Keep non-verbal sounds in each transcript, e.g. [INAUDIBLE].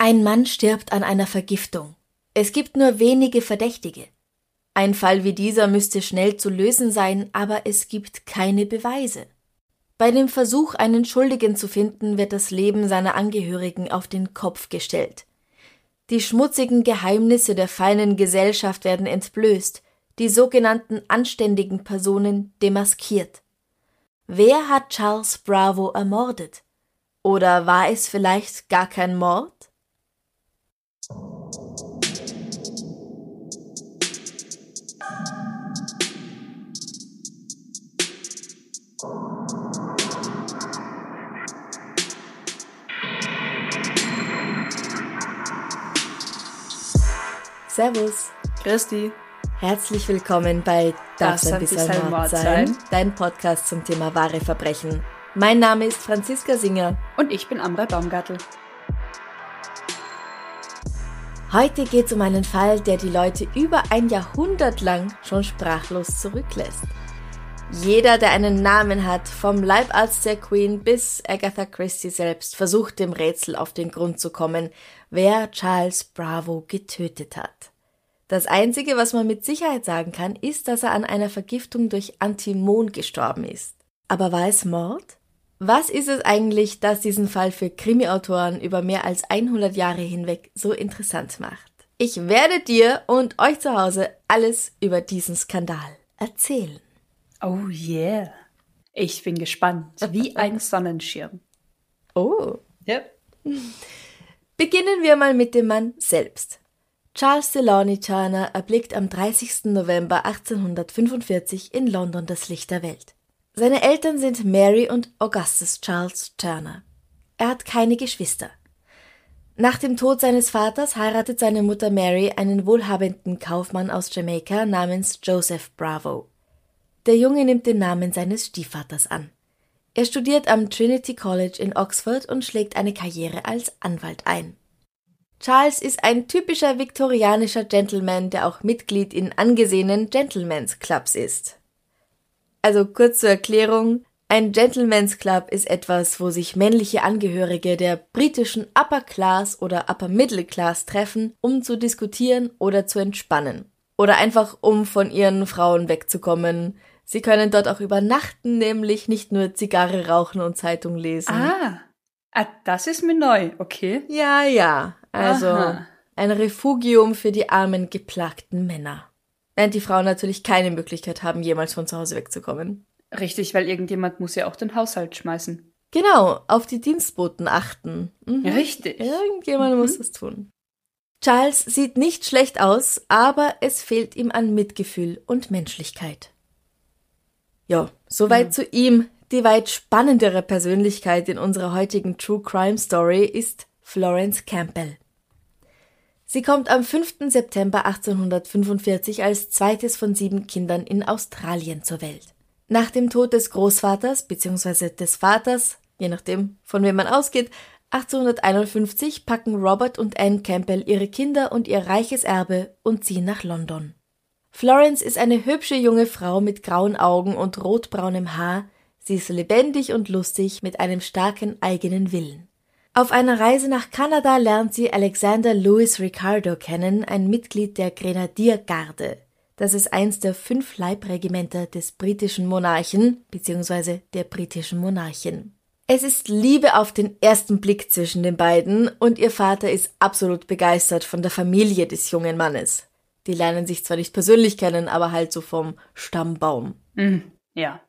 Ein Mann stirbt an einer Vergiftung. Es gibt nur wenige Verdächtige. Ein Fall wie dieser müsste schnell zu lösen sein, aber es gibt keine Beweise. Bei dem Versuch, einen Schuldigen zu finden, wird das Leben seiner Angehörigen auf den Kopf gestellt. Die schmutzigen Geheimnisse der feinen Gesellschaft werden entblößt, die sogenannten anständigen Personen demaskiert. Wer hat Charles Bravo ermordet? Oder war es vielleicht gar kein Mord? Servus. Christi. Herzlich willkommen bei Darf Das ein bisschen Mord sein? Dein Podcast zum Thema wahre Verbrechen. Mein Name ist Franziska Singer. Und ich bin Amrei Baumgartel. Heute geht es um einen Fall, der die Leute über ein Jahrhundert lang schon sprachlos zurücklässt. Jeder, der einen Namen hat, vom Leibarzt der Queen bis Agatha Christie selbst, versucht dem Rätsel auf den Grund zu kommen, wer Charles Bravo getötet hat. Das Einzige, was man mit Sicherheit sagen kann, ist, dass er an einer Vergiftung durch Antimon gestorben ist. Aber war es Mord? Was ist es eigentlich, das diesen Fall für Krimiautoren über mehr als 100 Jahre hinweg so interessant macht? Ich werde dir und euch zu Hause alles über diesen Skandal erzählen. Oh yeah. Ich bin gespannt. Wie [LAUGHS] ein Sonnenschirm. Oh. Ja. Beginnen wir mal mit dem Mann selbst. Charles Delaunay Turner erblickt am 30. November 1845 in London das Licht der Welt. Seine Eltern sind Mary und Augustus Charles Turner. Er hat keine Geschwister. Nach dem Tod seines Vaters heiratet seine Mutter Mary einen wohlhabenden Kaufmann aus Jamaika namens Joseph Bravo. Der Junge nimmt den Namen seines Stiefvaters an. Er studiert am Trinity College in Oxford und schlägt eine Karriere als Anwalt ein. Charles ist ein typischer viktorianischer Gentleman, der auch Mitglied in angesehenen Gentlemen's Clubs ist. Also kurz zur Erklärung, ein Gentleman's Club ist etwas, wo sich männliche Angehörige der britischen Upper Class oder Upper Middle Class treffen, um zu diskutieren oder zu entspannen. Oder einfach um von ihren Frauen wegzukommen. Sie können dort auch übernachten, nämlich nicht nur Zigarre rauchen und Zeitung lesen. Ah. ah, das ist mir neu. Okay. Ja, ja. Also Aha. ein Refugium für die armen, geplagten Männer. Während die Frauen natürlich keine Möglichkeit haben, jemals von zu Hause wegzukommen. Richtig, weil irgendjemand muss ja auch den Haushalt schmeißen. Genau, auf die Dienstboten achten. Mhm. Richtig. Irgendjemand muss das tun. Charles sieht nicht schlecht aus, aber es fehlt ihm an Mitgefühl und Menschlichkeit. Ja, soweit Mhm. zu ihm. Die weit spannendere Persönlichkeit in unserer heutigen True Crime Story ist Florence Campbell. Sie kommt am 5. September 1845 als zweites von sieben Kindern in Australien zur Welt. Nach dem Tod des Großvaters bzw. des Vaters, je nachdem von wem man ausgeht, 1851 packen Robert und Anne Campbell ihre Kinder und ihr reiches Erbe und ziehen nach London. Florence ist eine hübsche junge Frau mit grauen Augen und rotbraunem Haar. Sie ist lebendig und lustig mit einem starken eigenen Willen. Auf einer Reise nach Kanada lernt sie Alexander Louis Ricardo kennen, ein Mitglied der Grenadiergarde. Das ist eins der fünf Leibregimenter des britischen Monarchen bzw. der britischen Monarchin. Es ist Liebe auf den ersten Blick zwischen den beiden und ihr Vater ist absolut begeistert von der Familie des jungen Mannes. Die lernen sich zwar nicht persönlich kennen, aber halt so vom Stammbaum. Mhm. Ja.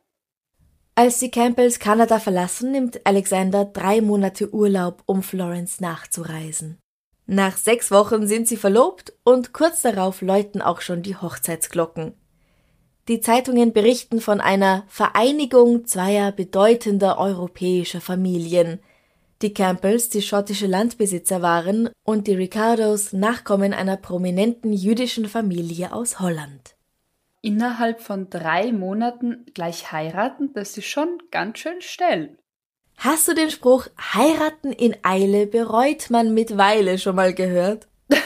Als die Campbells Kanada verlassen, nimmt Alexander drei Monate Urlaub, um Florence nachzureisen. Nach sechs Wochen sind sie verlobt und kurz darauf läuten auch schon die Hochzeitsglocken. Die Zeitungen berichten von einer Vereinigung zweier bedeutender europäischer Familien. Die Campbells, die schottische Landbesitzer waren, und die Ricardos Nachkommen einer prominenten jüdischen Familie aus Holland. Innerhalb von drei Monaten gleich heiraten, das ist schon ganz schön schnell. Hast du den Spruch heiraten in Eile bereut man mit Weile schon mal gehört? [LAUGHS]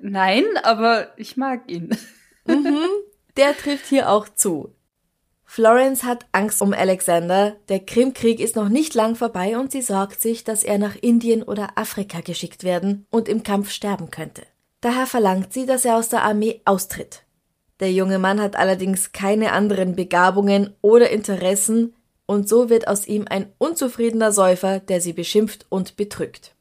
Nein, aber ich mag ihn. Mhm, der trifft hier auch zu. Florence hat Angst um Alexander, der Krimkrieg ist noch nicht lang vorbei und sie sorgt sich, dass er nach Indien oder Afrika geschickt werden und im Kampf sterben könnte. Daher verlangt sie, dass er aus der Armee austritt. Der junge Mann hat allerdings keine anderen Begabungen oder Interessen, und so wird aus ihm ein unzufriedener Säufer, der sie beschimpft und betrügt.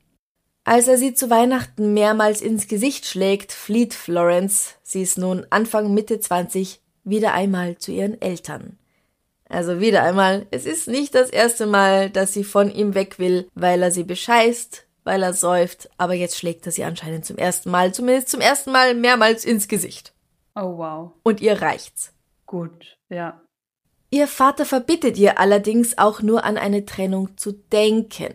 Als er sie zu Weihnachten mehrmals ins Gesicht schlägt, flieht Florence, sie ist nun Anfang Mitte 20, wieder einmal zu ihren Eltern. Also wieder einmal, es ist nicht das erste Mal, dass sie von ihm weg will, weil er sie bescheißt, weil er säuft, aber jetzt schlägt er sie anscheinend zum ersten Mal, zumindest zum ersten Mal mehrmals ins Gesicht. Oh wow. Und ihr reicht's. Gut, ja. Ihr Vater verbittet ihr allerdings auch nur an eine Trennung zu denken.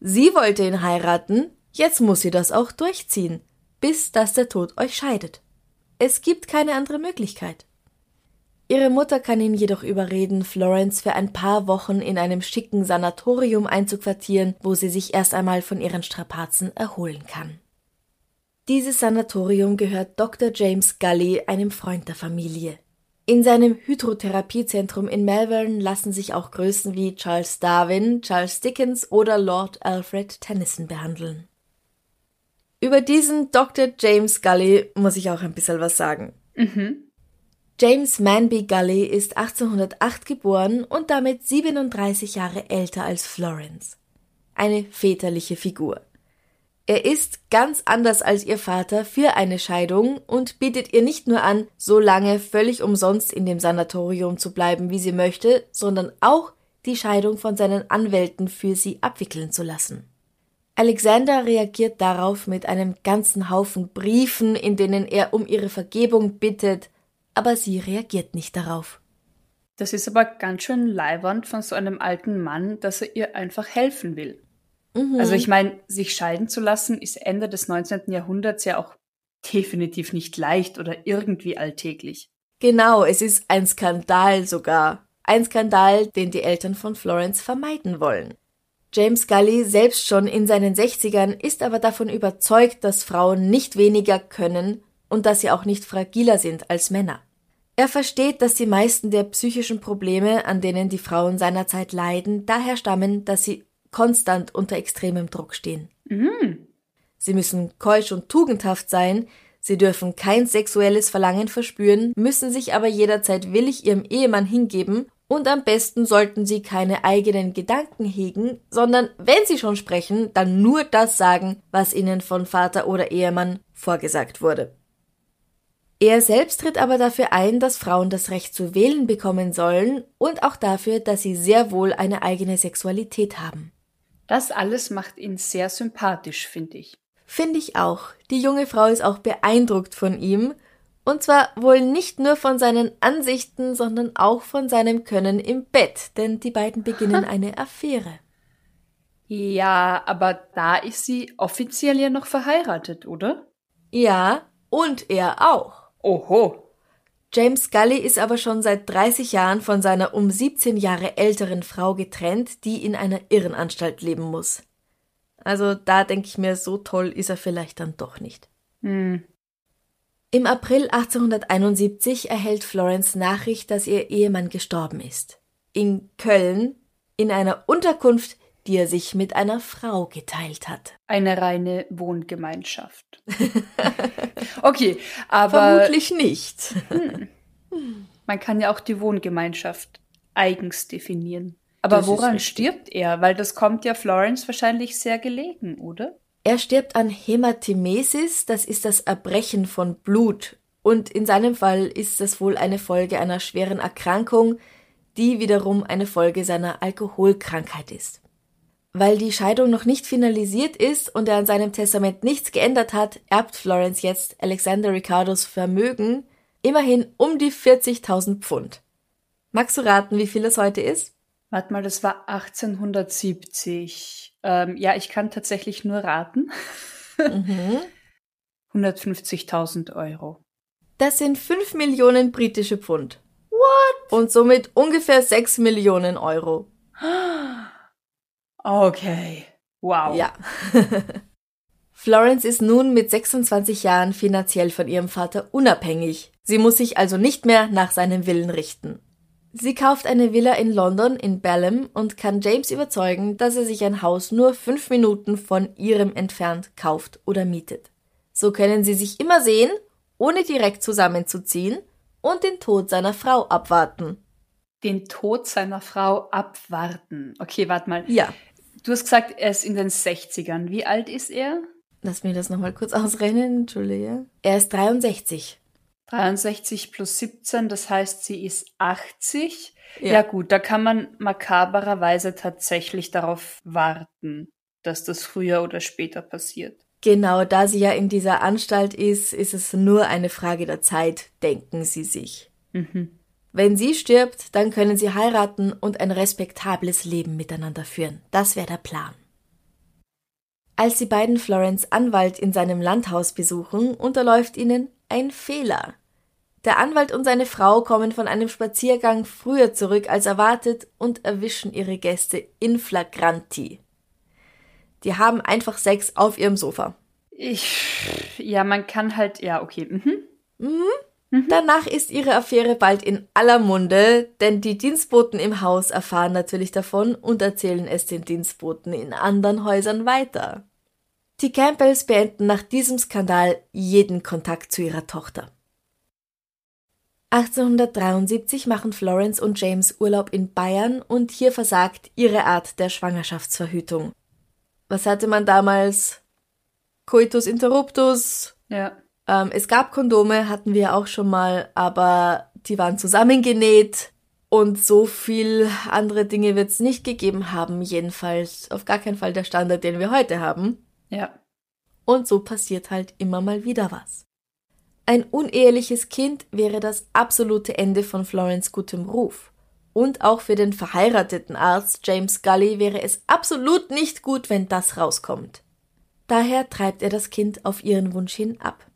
Sie wollte ihn heiraten, jetzt muss sie das auch durchziehen, bis dass der Tod euch scheidet. Es gibt keine andere Möglichkeit. Ihre Mutter kann ihn jedoch überreden, Florence für ein paar Wochen in einem schicken Sanatorium einzuquartieren, wo sie sich erst einmal von ihren Strapazen erholen kann. Dieses Sanatorium gehört Dr. James Gully, einem Freund der Familie. In seinem Hydrotherapiezentrum in Melbourne lassen sich auch Größen wie Charles Darwin, Charles Dickens oder Lord Alfred Tennyson behandeln. Über diesen Dr. James Gully muss ich auch ein bisschen was sagen. Mhm. James Manby Gully ist 1808 geboren und damit 37 Jahre älter als Florence. Eine väterliche Figur. Er ist ganz anders als ihr Vater für eine Scheidung und bietet ihr nicht nur an, so lange völlig umsonst in dem Sanatorium zu bleiben, wie sie möchte, sondern auch die Scheidung von seinen Anwälten für sie abwickeln zu lassen. Alexander reagiert darauf mit einem ganzen Haufen Briefen, in denen er um ihre Vergebung bittet, aber sie reagiert nicht darauf. Das ist aber ganz schön leibernd von so einem alten Mann, dass er ihr einfach helfen will. Mhm. Also ich meine, sich scheiden zu lassen ist Ende des 19. Jahrhunderts ja auch definitiv nicht leicht oder irgendwie alltäglich. Genau, es ist ein Skandal sogar. Ein Skandal, den die Eltern von Florence vermeiden wollen. James Gully, selbst schon in seinen 60ern, ist aber davon überzeugt, dass Frauen nicht weniger können und dass sie auch nicht fragiler sind als Männer. Er versteht, dass die meisten der psychischen Probleme, an denen die Frauen seiner Zeit leiden, daher stammen, dass sie konstant unter extremem Druck stehen. Mhm. Sie müssen keusch und tugendhaft sein, sie dürfen kein sexuelles Verlangen verspüren, müssen sich aber jederzeit willig ihrem Ehemann hingeben und am besten sollten sie keine eigenen Gedanken hegen, sondern wenn sie schon sprechen, dann nur das sagen, was ihnen von Vater oder Ehemann vorgesagt wurde. Er selbst tritt aber dafür ein, dass Frauen das Recht zu wählen bekommen sollen und auch dafür, dass sie sehr wohl eine eigene Sexualität haben. Das alles macht ihn sehr sympathisch, finde ich. Finde ich auch. Die junge Frau ist auch beeindruckt von ihm, und zwar wohl nicht nur von seinen Ansichten, sondern auch von seinem Können im Bett, denn die beiden beginnen [LAUGHS] eine Affäre. Ja, aber da ist sie offiziell ja noch verheiratet, oder? Ja, und er auch. Oho. James Scully ist aber schon seit 30 Jahren von seiner um 17 Jahre älteren Frau getrennt, die in einer Irrenanstalt leben muss. Also da denke ich mir, so toll ist er vielleicht dann doch nicht. Hm. Im April 1871 erhält Florence Nachricht, dass ihr Ehemann gestorben ist. In Köln, in einer Unterkunft, die er sich mit einer Frau geteilt hat. Eine reine Wohngemeinschaft. [LAUGHS] okay, aber. Vermutlich nicht. Hm. Man kann ja auch die Wohngemeinschaft eigens definieren. Aber Das woran stirbt er? Weil das kommt ja Florence wahrscheinlich sehr gelegen, oder? Er stirbt an Hämatimesis, das ist das Erbrechen von Blut. Und in seinem Fall ist das wohl eine Folge einer schweren Erkrankung, die wiederum eine Folge seiner Alkoholkrankheit ist. Weil die Scheidung noch nicht finalisiert ist und er an seinem Testament nichts geändert hat, erbt Florence jetzt Alexander Ricardos Vermögen, immerhin um die 40.000 Pfund. Magst du raten, wie viel es heute ist? Warte mal, das war 1870. Ähm, ja, ich kann tatsächlich nur raten. Mhm. [LAUGHS] 150.000 Euro. Das sind 5 Millionen britische Pfund. What? Und somit ungefähr 6 Millionen Euro. [GASPS] Okay. Wow. Ja. [LAUGHS] Florence ist nun mit 26 Jahren finanziell von ihrem Vater unabhängig. Sie muss sich also nicht mehr nach seinem Willen richten. Sie kauft eine Villa in London in Balham und kann James überzeugen, dass er sich ein Haus nur fünf Minuten von ihrem entfernt kauft oder mietet. So können sie sich immer sehen, ohne direkt zusammenzuziehen und den Tod seiner Frau abwarten. Den Tod seiner Frau abwarten. Okay, warte mal. Ja. Du hast gesagt, er ist in den 60ern. Wie alt ist er? Lass mir das nochmal kurz [LAUGHS] ausrennen, entschuldige. Er ist 63. 63 plus 17, das heißt, sie ist 80. Ja. Ja. gut, da kann man makabererweise tatsächlich darauf warten, dass das früher oder später passiert. Genau, da sie ja in dieser Anstalt ist, ist es nur eine Frage der Zeit, denken sie sich. Mhm. Wenn sie stirbt, dann können sie heiraten und ein respektables Leben miteinander führen. Das wäre der Plan. Als die beiden Florence Anwalt in seinem Landhaus besuchen, unterläuft ihnen ein Fehler. Der Anwalt und seine Frau kommen von einem Spaziergang früher zurück als erwartet und erwischen ihre Gäste in flagranti. Die haben einfach Sex auf ihrem Sofa. Ich, ja, man kann halt, ja, okay. Mhm. Danach ist ihre Affäre bald in aller Munde, denn die Dienstboten im Haus erfahren natürlich davon und erzählen es den Dienstboten in anderen Häusern weiter. Die Campbells beenden nach diesem Skandal jeden Kontakt zu ihrer Tochter. 1873 machen Florence und James Urlaub in Bayern und hier versagt ihre Art der Schwangerschaftsverhütung. Was hatte man damals? Coitus interruptus, Ja. Ähm, es gab Kondome, hatten wir auch schon mal, aber die waren zusammengenäht und so viel andere Dinge wird es nicht gegeben haben, jedenfalls auf gar keinen Fall der Standard, den wir heute haben. Ja. Und so passiert halt immer mal wieder was. Ein uneheliches Kind wäre das absolute Ende von Florence gutem Ruf. Und auch für den verheirateten Arzt James Gully wäre es absolut nicht gut, wenn das rauskommt. Daher treibt er das Kind auf ihren Wunsch hin ab.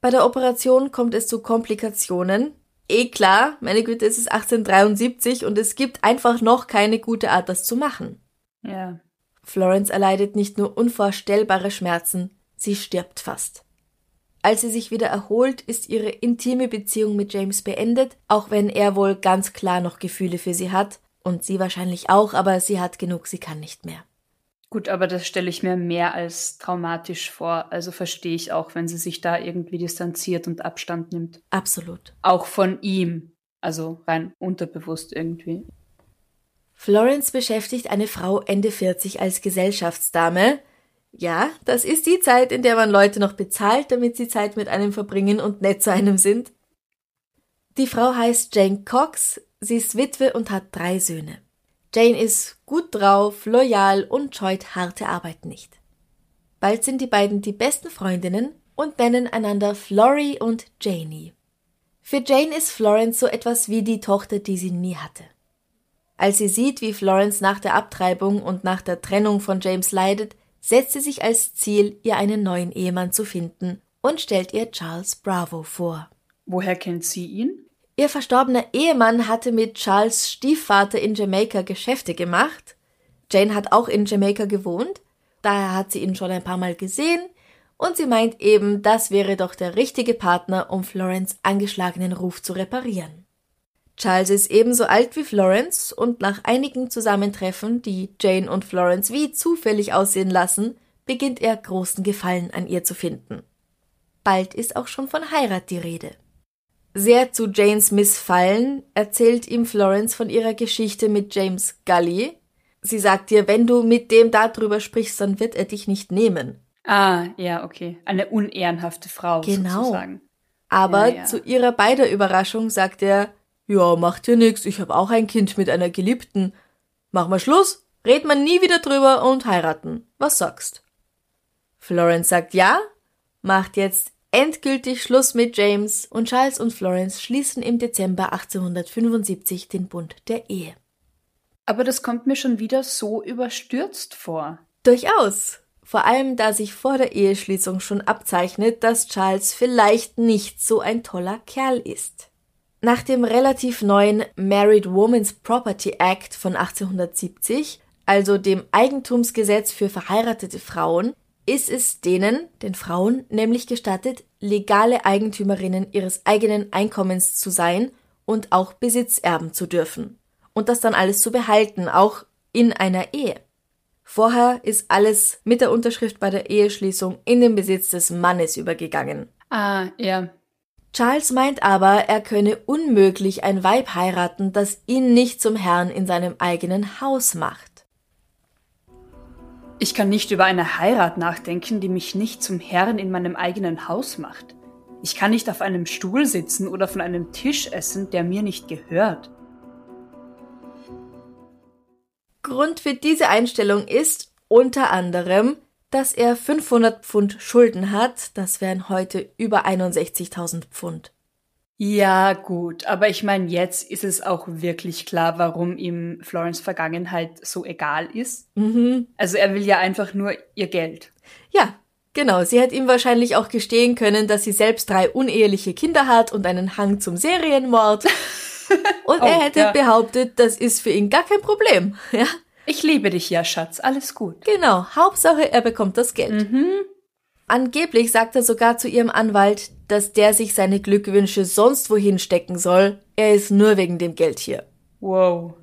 Bei der Operation kommt es zu Komplikationen. Eh klar, meine Güte, es ist 1873 und es gibt einfach noch keine gute Art, das zu machen. Ja. Florence erleidet nicht nur unvorstellbare Schmerzen, sie stirbt fast. Als sie sich wieder erholt, ist ihre intime Beziehung mit James beendet, auch wenn er wohl ganz klar noch Gefühle für sie hat, und sie wahrscheinlich auch, aber sie hat genug, sie kann nicht mehr. Gut, aber das stelle ich mir mehr als traumatisch vor. Also verstehe ich auch, wenn sie sich da irgendwie distanziert und Abstand nimmt. Absolut. Auch von ihm. Also rein unterbewusst irgendwie. Florence beschäftigt eine Frau Ende 40 als Gesellschaftsdame. Ja, das ist die Zeit, in der man Leute noch bezahlt, damit sie Zeit mit einem verbringen und nett zu einem sind. Die Frau heißt Jane Cox, sie ist Witwe und hat drei Söhne. Jane ist gut drauf, loyal und scheut harte Arbeit nicht. Bald sind die beiden die besten Freundinnen und nennen einander Florrie und Janie. Für Jane ist Florence so etwas wie die Tochter, die sie nie hatte. Als sie sieht, wie Florence nach der Abtreibung und nach der Trennung von James leidet, setzt sie sich als Ziel, ihr einen neuen Ehemann zu finden und stellt ihr Charles Bravo vor. Woher kennt sie ihn? Ihr verstorbener Ehemann hatte mit Charles Stiefvater in Jamaika Geschäfte gemacht. Jane hat auch in Jamaika gewohnt, daher hat sie ihn schon ein paar Mal gesehen und sie meint eben, das wäre doch der richtige Partner, um Florence angeschlagenen Ruf zu reparieren. Charles ist ebenso alt wie Florence und nach einigen Zusammentreffen, die Jane und Florence wie zufällig aussehen lassen, beginnt er großen Gefallen an ihr zu finden. Bald ist auch schon von Heirat die Rede. Sehr zu Janes Missfallen erzählt ihm Florence von ihrer Geschichte mit James Gully. Sie sagt ihr, wenn du mit dem darüber sprichst, dann wird er dich nicht nehmen. Ah, ja, okay. Eine unehrenhafte Frau Genau. sozusagen. Aber Ja, ja. zu ihrer beider Überraschung sagt er, ja, macht dir nix, ich hab auch ein Kind mit einer Geliebten. Mach mal Schluss, red man nie wieder drüber und heiraten. Was sagst? Florence sagt ja, macht jetzt endgültig Schluss mit James und Charles und Florence schließen im Dezember 1875 den Bund der Ehe. Aber das kommt mir schon wieder so überstürzt vor. Durchaus. Vor allem, da sich vor der Eheschließung schon abzeichnet, dass Charles vielleicht nicht so ein toller Kerl ist. Nach dem relativ neuen Married Women's Property Act von 1870, also dem Eigentumsgesetz für verheiratete Frauen, ist es denen, den Frauen, nämlich gestattet, legale Eigentümerinnen ihres eigenen Einkommens zu sein und auch Besitz erben zu dürfen. Und das dann alles zu behalten, auch in einer Ehe. Vorher ist alles mit der Unterschrift bei der Eheschließung in den Besitz des Mannes übergegangen. Ah, ja. Charles meint aber, er könne unmöglich ein Weib heiraten, das ihn nicht zum Herrn in seinem eigenen Haus macht. Ich kann nicht über eine Heirat nachdenken, die mich nicht zum Herrn in meinem eigenen Haus macht. Ich kann nicht auf einem Stuhl sitzen oder von einem Tisch essen, der mir nicht gehört. Grund für diese Einstellung ist unter anderem, dass er 500 Pfund Schulden hat. Das wären heute über 61.000 Pfund. Ja, gut, aber ich meine, jetzt ist es auch wirklich klar, warum ihm Florence Vergangenheit so egal ist. Mhm. Also er will ja einfach nur ihr Geld. Ja, genau. Sie hätte ihm wahrscheinlich auch gestehen können, dass sie selbst drei uneheliche Kinder hat und einen Hang zum Serienmord. [LAUGHS] Und Oh, er hätte ja. behauptet, das ist für ihn gar kein Problem. Ja, Ich liebe dich ja, Schatz, alles gut. genau. Hauptsache, er bekommt das Geld. Mhm. Angeblich sagt er sogar zu ihrem Anwalt, dass der sich seine Glückwünsche sonst wohin stecken soll. Er ist nur wegen dem Geld hier. Wow.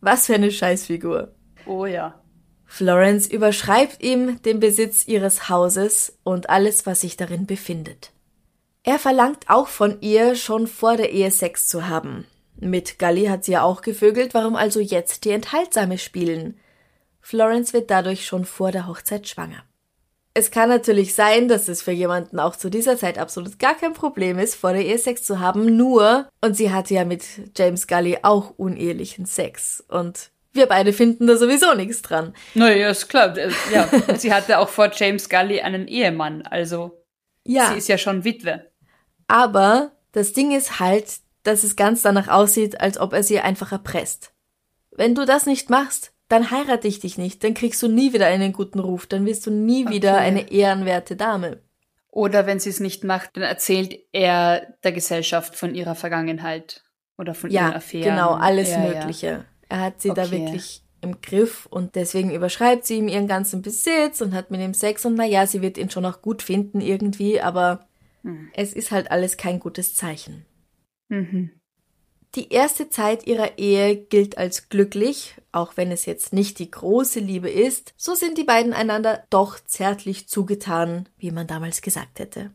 Was für eine Scheißfigur. Oh ja. Florence überschreibt ihm den Besitz ihres Hauses und alles, was sich darin befindet. Er verlangt auch von ihr, schon vor der Ehe Sex zu haben. Mit Gully hat sie ja auch gevögelt, warum also jetzt die Enthaltsame spielen? Florence wird dadurch schon vor der Hochzeit schwanger. Es kann natürlich sein, dass es für jemanden auch zu dieser Zeit absolut gar kein Problem ist, vor der Ehe Sex zu haben, nur, und sie hatte ja mit James Gully auch unehelichen Sex. Und wir beide finden da sowieso nichts dran. Naja, ist klar. Äh, Ja, und [LAUGHS] sie hatte auch vor James Gully einen Ehemann, also Ja, sie ist ja schon Witwe. aber das Ding ist halt, dass es ganz danach aussieht, als ob er sie einfach erpresst. Wenn du das nicht machst, dann heirate ich dich nicht, dann kriegst du nie wieder einen guten Ruf, dann wirst du nie wieder Okay. eine ehrenwerte Dame. Oder wenn sie es nicht macht, dann erzählt er der Gesellschaft von ihrer Vergangenheit oder von ihren Ja, Affären. genau, alles Ja, ja. Mögliche. Er hat sie da Okay. wirklich im Griff und deswegen überschreibt sie ihm ihren ganzen Besitz und hat mit ihm Sex und naja, sie wird ihn schon auch gut finden irgendwie, aber Hm. es ist halt alles kein gutes Zeichen. Mhm. Die erste Zeit ihrer Ehe gilt als glücklich, auch wenn es jetzt nicht die große Liebe ist, so sind die beiden einander doch zärtlich zugetan, wie man damals gesagt hätte.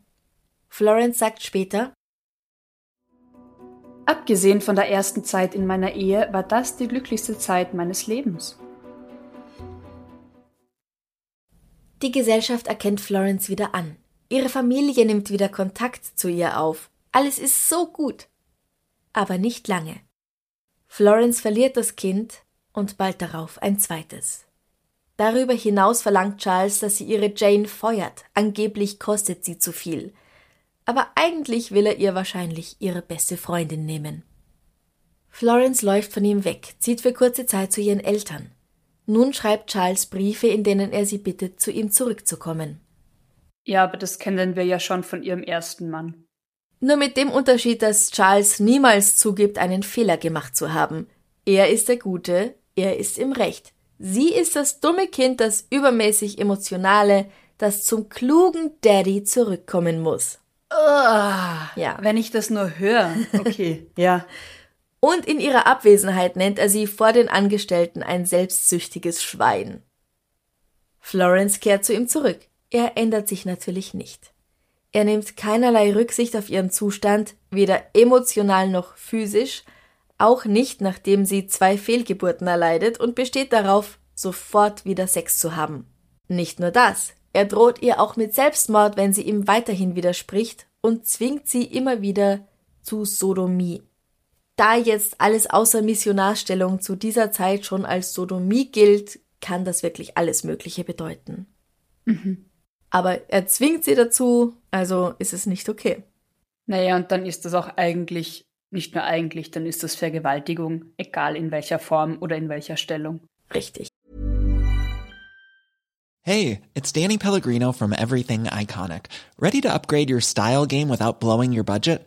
Florence sagt später, Abgesehen von der ersten Zeit in meiner Ehe war das die glücklichste Zeit meines Lebens. die Gesellschaft erkennt Florence wieder an. Ihre Familie nimmt wieder Kontakt zu ihr auf. Alles ist so gut. Aber nicht lange. Florence verliert das Kind und bald darauf ein zweites. Darüber hinaus verlangt Charles, dass sie ihre Jane feuert. Angeblich kostet sie zu viel. Aber eigentlich will er ihr wahrscheinlich ihre beste Freundin nehmen. Florence läuft von ihm weg, zieht für kurze Zeit zu ihren Eltern. Nun schreibt Charles Briefe, in denen er sie bittet, zu ihm zurückzukommen. Ja, aber das kennen wir ja schon von ihrem ersten Mann. Nur mit dem Unterschied, dass Charles niemals zugibt, einen Fehler gemacht zu haben. Er ist der Gute, er ist im Recht. Sie ist das dumme Kind, das übermäßig emotionale, das zum klugen Daddy zurückkommen muss. Ja. Wenn ich das nur höre. Okay, [LAUGHS] ja. Und in ihrer Abwesenheit nennt er sie vor den Angestellten ein selbstsüchtiges Schwein. Florence kehrt zu ihm zurück. Er ändert sich natürlich nicht. Er nimmt keinerlei Rücksicht auf ihren Zustand, weder emotional noch physisch, auch nicht nachdem sie zwei Fehlgeburten erleidet und besteht darauf, sofort wieder Sex zu haben. Nicht nur das, er droht ihr auch mit Selbstmord, wenn sie ihm weiterhin widerspricht und zwingt sie immer wieder zu Sodomie. Da jetzt alles außer Missionarstellung zu dieser Zeit schon als Sodomie gilt, kann das wirklich alles Mögliche bedeuten. Aber er zwingt sie dazu, also ist es nicht okay. Naja, und dann ist das auch eigentlich, nicht nur eigentlich, dann ist das Vergewaltigung, egal in welcher Form oder in welcher Stellung. Richtig. Hey, it's Danny Pellegrino from Everything Iconic. Ready to upgrade your style game without blowing your budget?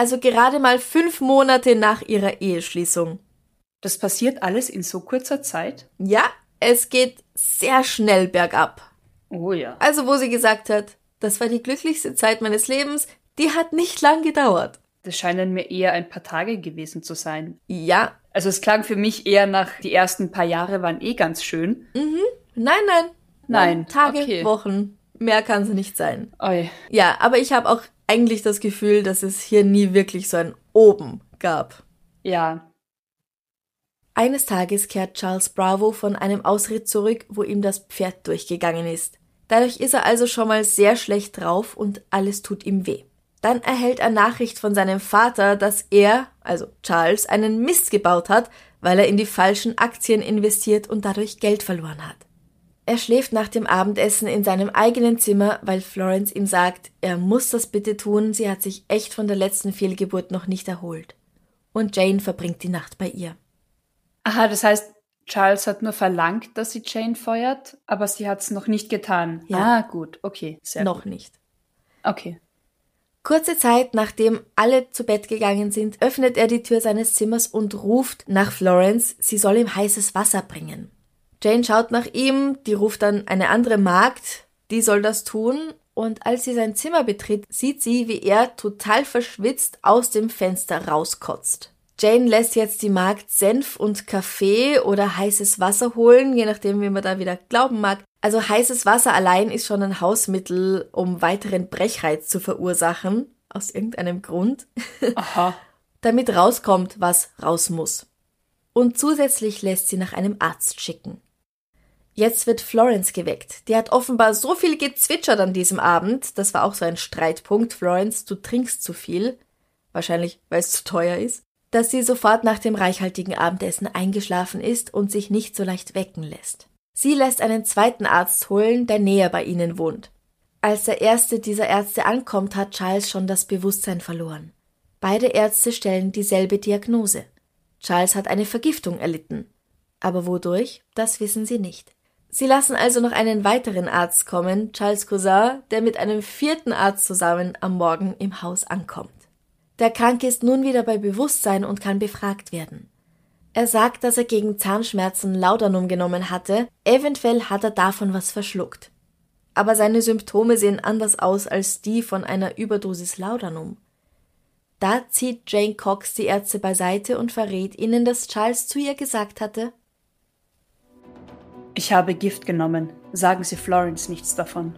also gerade mal fünf Monate nach ihrer Eheschließung. Das passiert alles in so kurzer Zeit? Ja, es geht sehr schnell bergab. Oh ja. Also wo sie gesagt hat, das war die glücklichste Zeit meines Lebens, die hat nicht lang gedauert. Das scheinen mir eher ein paar Tage gewesen zu sein. Ja. Also es klang für mich eher nach, die ersten paar Jahre waren eh ganz schön. Mhm. Nein, nein. Nein. Tage, okay. Wochen. Mehr kann es nicht sein. Oi. Ja, aber ich habe auch eigentlich das Gefühl, dass es hier nie wirklich so ein Oben gab. Ja. Eines Tages kehrt Charles Bravo von einem Ausritt zurück, wo ihm das Pferd durchgegangen ist. Dadurch ist er also schon mal sehr schlecht drauf und alles tut ihm weh. Dann erhält er Nachricht von seinem Vater, dass er, also Charles, einen Mist gebaut hat, weil er in die falschen Aktien investiert und dadurch Geld verloren hat. Er schläft nach dem Abendessen in seinem eigenen Zimmer, weil Florence ihm sagt, er muss das bitte tun, sie hat sich echt von der letzten Fehlgeburt noch nicht erholt. Und Jane verbringt die Nacht bei ihr. Aha, das heißt, Charles hat nur verlangt, dass sie Jane feuert, aber sie hat es noch nicht getan. Ja. Ah, gut, okay, sehr Noch gut. nicht. Okay. Kurze Zeit nachdem alle zu Bett gegangen sind, öffnet er die Tür seines Zimmers und ruft nach Florence, sie soll ihm heißes Wasser bringen. Jane schaut nach ihm, die ruft dann eine andere Magd, die soll das tun, und als sie sein Zimmer betritt, sieht sie, wie er total verschwitzt aus dem Fenster rauskotzt. Jane lässt jetzt die Magd Senf und Kaffee oder heißes Wasser holen, je nachdem, wie man da wieder glauben mag. Also heißes Wasser allein ist schon ein Hausmittel, um weiteren Brechreiz zu verursachen, aus irgendeinem Grund, Aha. [LAUGHS] damit rauskommt, was raus muss. Und zusätzlich lässt sie nach einem Arzt schicken. Jetzt wird Florence geweckt. Die hat offenbar so viel gezwitschert an diesem Abend. Das war auch so ein Streitpunkt. Florence, du trinkst zu viel. Wahrscheinlich, weil es zu teuer ist. Dass sie sofort nach dem reichhaltigen Abendessen eingeschlafen ist und sich nicht so leicht wecken lässt. Sie lässt einen zweiten Arzt holen, der näher bei ihnen wohnt. Als der erste dieser Ärzte ankommt, hat Charles schon das Bewusstsein verloren. Beide Ärzte stellen dieselbe Diagnose. Charles hat eine Vergiftung erlitten. Aber wodurch, das wissen sie nicht. Sie lassen also noch einen weiteren Arzt kommen, Charles Cousin, der mit einem vierten Arzt zusammen am Morgen im Haus ankommt. Der Kranke ist nun wieder bei Bewusstsein und kann befragt werden. Er sagt, dass er gegen Zahnschmerzen Laudanum genommen hatte, eventuell hat er davon was verschluckt. Aber seine Symptome sehen anders aus als die von einer Überdosis Laudanum. Da zieht Jane Cox die Ärzte beiseite und verrät ihnen, dass Charles zu ihr gesagt hatte, Ich habe Gift genommen. Sagen Sie Florence nichts davon.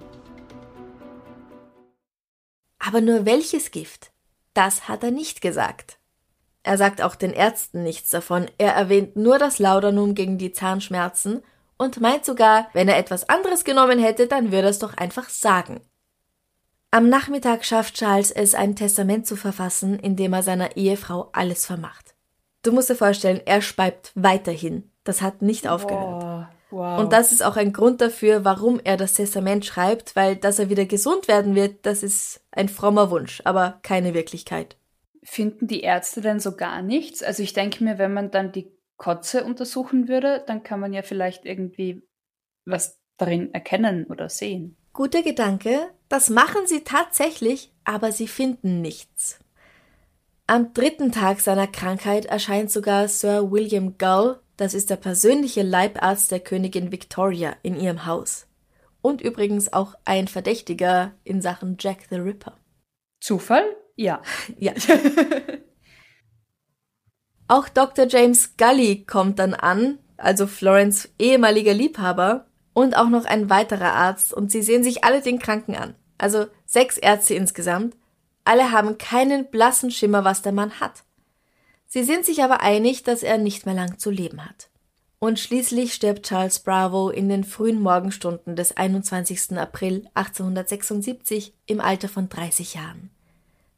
aber nur welches Gift? Das hat er nicht gesagt. Er sagt auch den Ärzten nichts davon, er erwähnt nur das Laudanum gegen die Zahnschmerzen und meint sogar, wenn er etwas anderes genommen hätte, dann würde er es doch einfach sagen. Am Nachmittag schafft Charles es, ein Testament zu verfassen, in dem er seiner Ehefrau alles vermacht. Du musst dir vorstellen, er speibt weiterhin. Das hat nicht aufgehört. Oh, wow. Und das ist auch ein Grund dafür, warum er das Testament schreibt, weil dass er wieder gesund werden wird, das ist ein frommer Wunsch, aber keine Wirklichkeit. Finden die Ärzte denn so gar nichts? Also ich denke mir, wenn man dann die Kotze untersuchen würde, dann kann man ja vielleicht irgendwie was darin erkennen oder sehen. Guter Gedanke, das machen sie tatsächlich, aber sie finden nichts. Am dritten Tag seiner Krankheit erscheint sogar Sir William Gull, Das ist der persönliche Leibarzt der Königin Victoria in ihrem Haus. Und übrigens auch ein Verdächtiger in Sachen Jack the Ripper. Zufall? Ja. [LAUGHS] Ja. [LAUGHS] auch Dr. James Gully kommt dann an, also Florence ehemaliger Liebhaber, und auch noch ein weiterer Arzt, und sie sehen sich alle den Kranken an. Also sechs Ärzte insgesamt. Alle haben keinen blassen Schimmer, was der Mann hat. Sie sind sich aber einig, dass er nicht mehr lang zu leben hat. Und schließlich stirbt Charles Bravo in den frühen Morgenstunden des 21. April 1876 im Alter von 30 Jahren.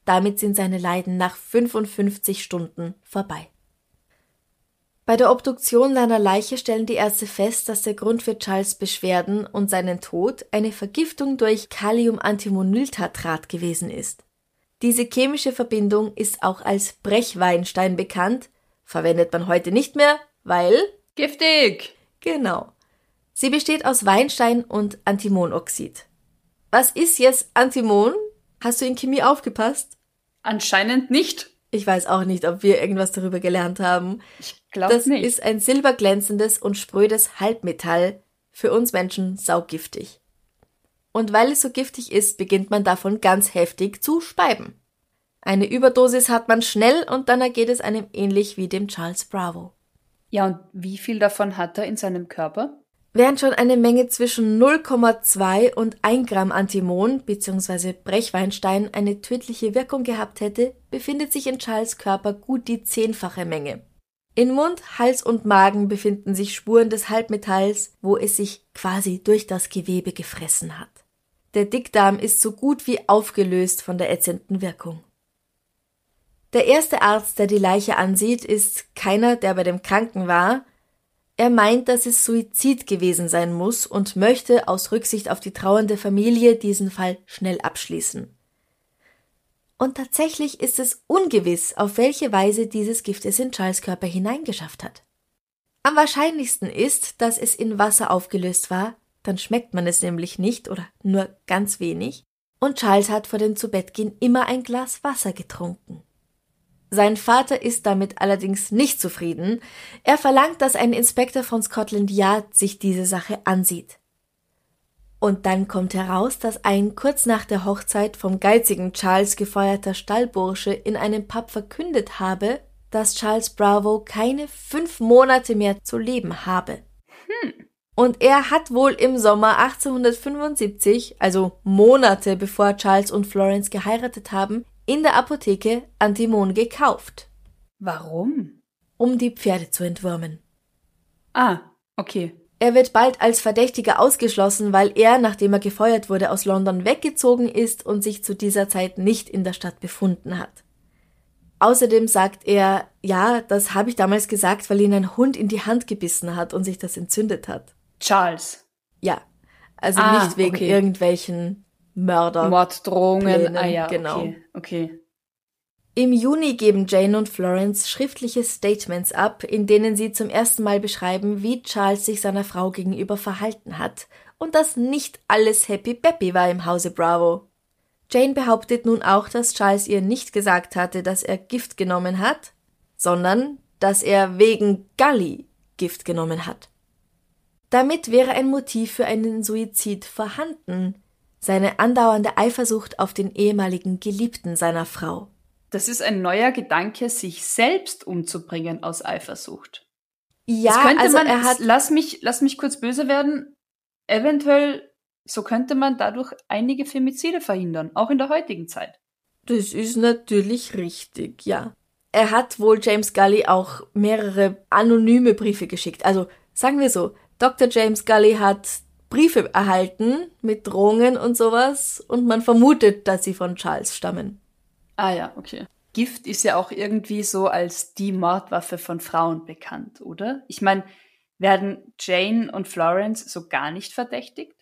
Damit sind seine Leiden nach 55 Stunden vorbei. Bei der Obduktion seiner Leiche stellen die Ärzte fest, dass der Grund für Charles Beschwerden und seinen Tod eine Vergiftung durch Kaliumantimonyltatrat gewesen ist. Diese chemische Verbindung ist auch als Brechweinstein bekannt, verwendet man heute nicht mehr, weil giftig. Genau. Sie besteht aus Weinstein und Antimonoxid. Was ist jetzt Antimon? Hast du in Chemie aufgepasst? Anscheinend nicht. Ich weiß auch nicht, ob wir irgendwas darüber gelernt haben. Ich glaube nicht. Das ist ein silberglänzendes und sprödes Halbmetall, für uns Menschen saugiftig. Und weil es so giftig ist, beginnt man davon ganz heftig zu speiben. Eine Überdosis hat man schnell und dann ergeht es einem ähnlich wie dem Charles Bravo. Ja, und wie viel davon hat er in seinem Körper? Während schon eine Menge zwischen 0,2 und 1 Gramm Antimon bzw. Brechweinstein eine tödliche Wirkung gehabt hätte, befindet sich in Charles Körper gut die zehnfache Menge. In Mund, Hals und Magen befinden sich Spuren des Halbmetalls, wo es sich quasi durch das Gewebe gefressen hat. Der Dickdarm ist so gut wie aufgelöst von der ätzenden Wirkung. Der erste Arzt, der die Leiche ansieht, ist keiner, der bei dem Kranken war, er meint, dass es Suizid gewesen sein muss und möchte aus Rücksicht auf die trauernde Familie diesen Fall schnell abschließen. Und tatsächlich ist es ungewiss, auf welche Weise dieses Gift es in Charles Körper hineingeschafft hat. Am wahrscheinlichsten ist, dass es in Wasser aufgelöst war, dann schmeckt man es nämlich nicht oder nur ganz wenig, und Charles hat vor dem Zubettgehen immer ein Glas Wasser getrunken. Sein Vater ist damit allerdings nicht zufrieden. Er verlangt, dass ein Inspektor von Scotland Yard sich diese Sache ansieht. Und dann kommt heraus, dass ein kurz nach der Hochzeit vom geizigen Charles gefeuerter Stallbursche in einem Pub verkündet habe, dass Charles Bravo keine fünf Monate mehr zu leben habe. Hm. Und er hat wohl im Sommer 1875, also Monate bevor Charles und Florence geheiratet haben, in der Apotheke Antimon gekauft. Warum? Um die Pferde zu entwürmen. Ah, okay. Er wird bald als Verdächtiger ausgeschlossen, weil er, nachdem er gefeuert wurde, aus London weggezogen ist und sich zu dieser Zeit nicht in der Stadt befunden hat. Außerdem sagt er, ja, das habe ich damals gesagt, weil ihn ein Hund in die Hand gebissen hat und sich das entzündet hat. Charles. Ja. Also ah, nicht wegen okay. irgendwelchen Mörder. Morddrohungen, ah ja, genau. Okay, okay. Im Juni geben Jane und Florence schriftliche Statements ab, in denen sie zum ersten Mal beschreiben, wie Charles sich seiner Frau gegenüber verhalten hat und dass nicht alles happy peppy war im Hause Bravo. Jane behauptet nun auch, dass Charles ihr nicht gesagt hatte, dass er Gift genommen hat, sondern dass er wegen Gully Gift genommen hat. Damit wäre ein Motiv für einen Suizid vorhanden, seine andauernde Eifersucht auf den ehemaligen Geliebten seiner Frau. Das ist ein neuer Gedanke, sich selbst umzubringen aus Eifersucht. Ja, also man, er hat. Lass mich, lass mich kurz böse werden. Eventuell, so könnte man dadurch einige Femizide verhindern, auch in der heutigen Zeit. Das ist natürlich richtig, ja. Er hat wohl James Gully auch mehrere anonyme Briefe geschickt. Also sagen wir so, Dr. James Gully hat Briefe erhalten mit Drohungen und sowas und man vermutet, dass sie von Charles stammen. Ah ja, okay. Gift ist ja auch irgendwie so als die Mordwaffe von Frauen bekannt, oder? Ich meine, werden Jane und Florence so gar nicht verdächtigt?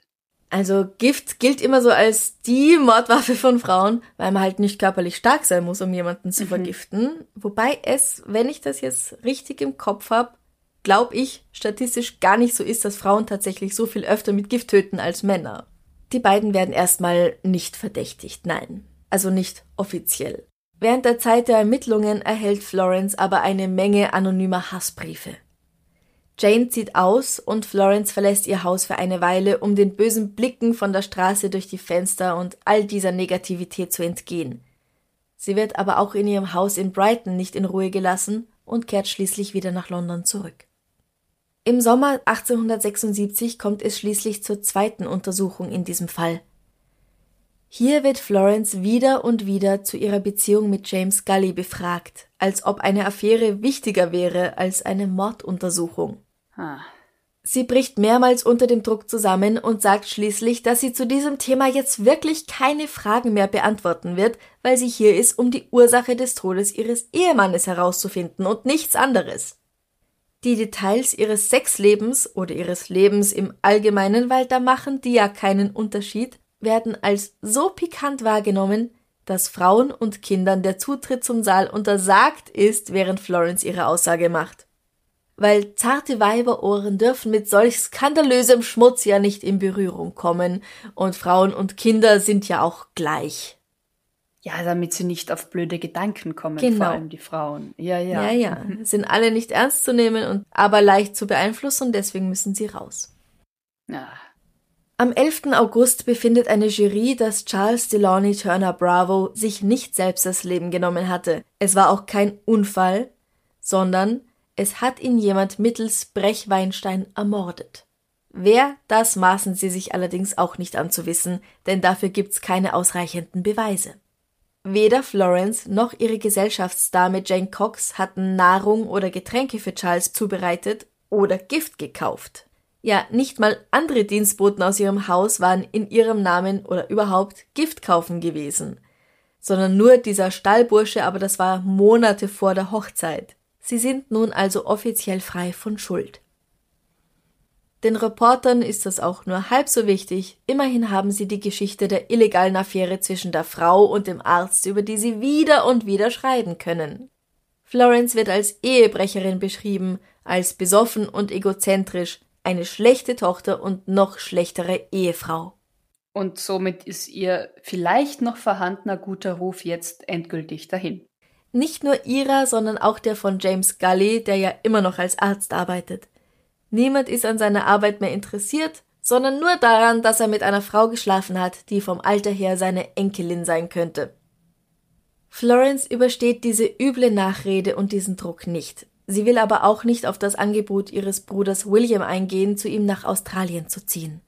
Also Gift gilt immer so als die Mordwaffe von Frauen, weil man halt nicht körperlich stark sein muss, um jemanden zu mhm. vergiften. Wobei es, wenn ich das jetzt richtig im Kopf habe, glaube ich, statistisch gar nicht so ist, dass Frauen tatsächlich so viel öfter mit Gift töten als Männer. Die beiden werden erstmal nicht verdächtigt, nein. Also nicht offiziell. Während der Zeit der Ermittlungen erhält Florence aber eine Menge anonymer Hassbriefe. Jane zieht aus und Florence verlässt ihr Haus für eine Weile, um den bösen Blicken von der Straße durch die Fenster und all dieser Negativität zu entgehen. Sie wird aber auch in ihrem Haus in Brighton nicht in Ruhe gelassen und kehrt schließlich wieder nach London zurück. Im Sommer 1876 kommt es schließlich zur zweiten Untersuchung in diesem Fall. Hier wird Florence wieder und wieder zu ihrer Beziehung mit James Gully befragt, als ob eine Affäre wichtiger wäre als eine Morduntersuchung. Sie bricht mehrmals unter dem Druck zusammen und sagt schließlich, dass sie zu diesem Thema jetzt wirklich keine Fragen mehr beantworten wird, weil sie hier ist, um die Ursache des Todes ihres Ehemannes herauszufinden und nichts anderes. Die Details ihres Sexlebens oder ihres Lebens im Allgemeinen, weil da machen die ja keinen Unterschied, werden als so pikant wahrgenommen, dass Frauen und Kindern der Zutritt zum Saal untersagt ist, während Florence ihre Aussage macht. Weil zarte Weiberohren dürfen mit solch skandalösem Schmutz ja nicht in Berührung kommen, und Frauen und Kinder sind ja auch gleich. Ja, damit sie nicht auf blöde Gedanken kommen, Genau. vor allem die Frauen. Ja, ja. Ja, ja, sind alle nicht ernst zu nehmen und aber leicht zu beeinflussen, deswegen müssen sie raus. Ah. Am 11. August befindet eine Jury, dass Charles Delany Turner Bravo sich nicht selbst das Leben genommen hatte. Es war auch kein Unfall, sondern es hat ihn jemand mittels Brechweinstein ermordet. Wer, das maßen sie sich allerdings auch nicht anzuwissen, denn dafür gibt's keine ausreichenden Beweise. Weder Florence noch ihre Gesellschaftsdame Jane Cox hatten Nahrung oder Getränke für Charles zubereitet oder Gift gekauft. Ja, nicht mal andere Dienstboten aus ihrem Haus waren in ihrem Namen oder überhaupt Gift kaufen gewesen, sondern nur dieser Stallbursche, aber das war Monate vor der Hochzeit. Sie sind nun also offiziell frei von Schuld. Den Reportern ist das auch nur halb so wichtig. Immerhin haben sie die Geschichte der illegalen Affäre zwischen der Frau und dem Arzt, über die sie wieder und wieder schreiben können. Florence wird als Ehebrecherin beschrieben, als besoffen und egozentrisch, eine schlechte Tochter und noch schlechtere Ehefrau. Und somit ist ihr vielleicht noch vorhandener guter Ruf jetzt endgültig dahin. Nicht nur ihrer, sondern auch der von James Gully, der ja immer noch als Arzt arbeitet. Niemand ist an seiner Arbeit mehr interessiert, sondern nur daran, dass er mit einer Frau geschlafen hat, die vom Alter her seine Enkelin sein könnte. Florence übersteht diese üble Nachrede und diesen Druck nicht. Sie will aber auch nicht auf das Angebot ihres Bruders William eingehen, zu ihm nach Australien zu ziehen.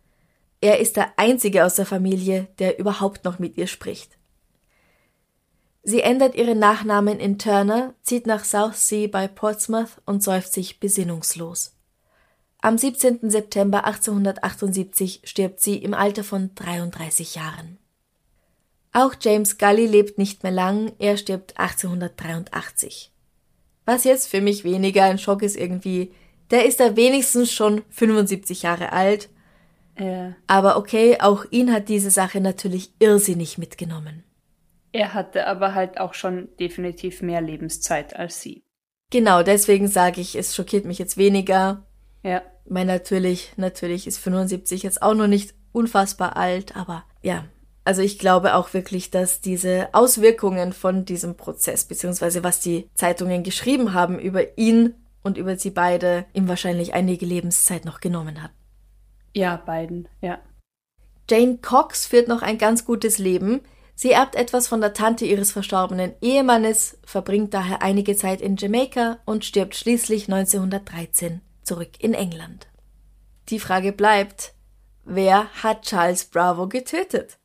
Er ist der einzige aus der Familie, der überhaupt noch mit ihr spricht. Sie ändert ihren Nachnamen in Turner, zieht nach Southsea bei Portsmouth und säuft sich besinnungslos. Am 17. September 1878 stirbt sie im Alter von 33 Jahren. Auch James Gully lebt nicht mehr lang, er stirbt 1883. Was jetzt für mich weniger ein Schock ist irgendwie, der ist da wenigstens schon 75 Jahre alt, Äh, aber okay, auch ihn hat diese Sache natürlich irrsinnig mitgenommen. er hatte aber halt auch schon definitiv mehr Lebenszeit als sie. Genau, deswegen sage ich, es schockiert mich jetzt weniger. Ja. Ich meine, natürlich, natürlich ist 75 jetzt auch noch nicht unfassbar alt, aber ja. Also ich glaube auch wirklich, dass diese Auswirkungen von diesem Prozess, beziehungsweise was die Zeitungen geschrieben haben über ihn und über sie beide, ihm wahrscheinlich einige Lebenszeit noch genommen hat. Ja, beiden, ja. Jane Cox führt noch ein ganz gutes Leben. Sie erbt etwas von der Tante ihres verstorbenen Ehemannes, verbringt daher einige Zeit in Jamaika und stirbt schließlich 1913 zurück in England. Die Frage bleibt, wer hat Charles Bravo getötet?